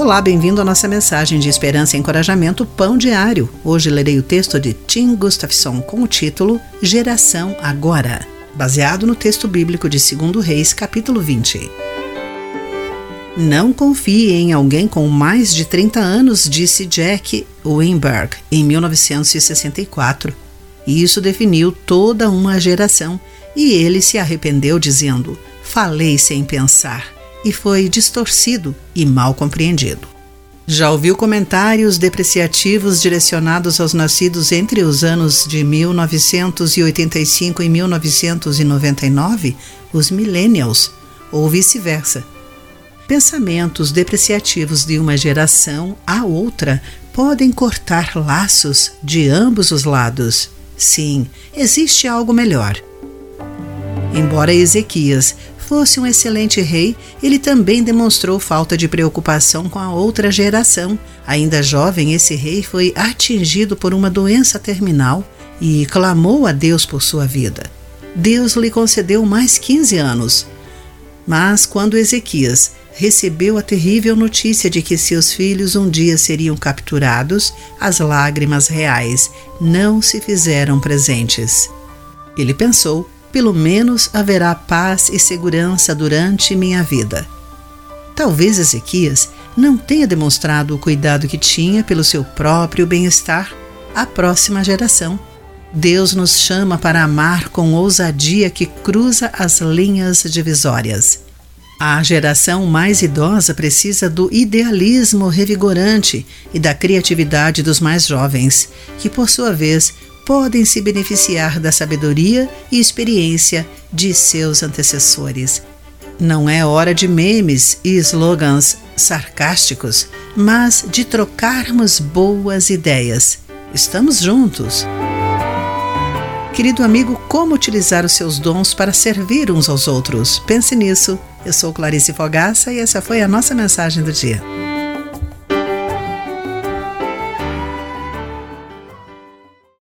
Olá, bem-vindo à nossa mensagem de esperança e encorajamento Pão Diário. Hoje lerei o texto de Tim Gustafson com o título Geração Agora, baseado no texto bíblico de 2 Reis, capítulo 20. Não confie em alguém com mais de 30 anos, disse Jack Weinberg em 1964. E isso definiu toda uma geração, e ele se arrependeu dizendo: Falei sem pensar e foi distorcido e mal compreendido. Já ouviu comentários depreciativos direcionados aos nascidos entre os anos de 1985 e 1999, os millennials, ou vice-versa? Pensamentos depreciativos de uma geração à outra podem cortar laços de ambos os lados. Sim, existe algo melhor. Embora Ezequias fosse um excelente rei, ele também demonstrou falta de preocupação com a outra geração. Ainda jovem, esse rei foi atingido por uma doença terminal e clamou a Deus por sua vida. Deus lhe concedeu mais 15 anos. Mas quando Ezequias recebeu a terrível notícia de que seus filhos um dia seriam capturados, as lágrimas reais não se fizeram presentes. Ele pensou: pelo menos haverá paz e segurança durante minha vida. Talvez Ezequias não tenha demonstrado o cuidado que tinha pelo seu próprio bem-estar à próxima geração. Deus nos chama para amar com ousadia que cruza as linhas divisórias. A geração mais idosa precisa do idealismo revigorante e da criatividade dos mais jovens, que, por sua vez, podem se beneficiar da sabedoria e experiência de seus antecessores. Não é hora de memes e slogans sarcásticos, mas de trocarmos boas ideias. Estamos juntos. Querido amigo, como utilizar os seus dons para servir uns aos outros? Pense nisso. Eu sou Clarice Fogaça e essa foi a nossa mensagem do dia.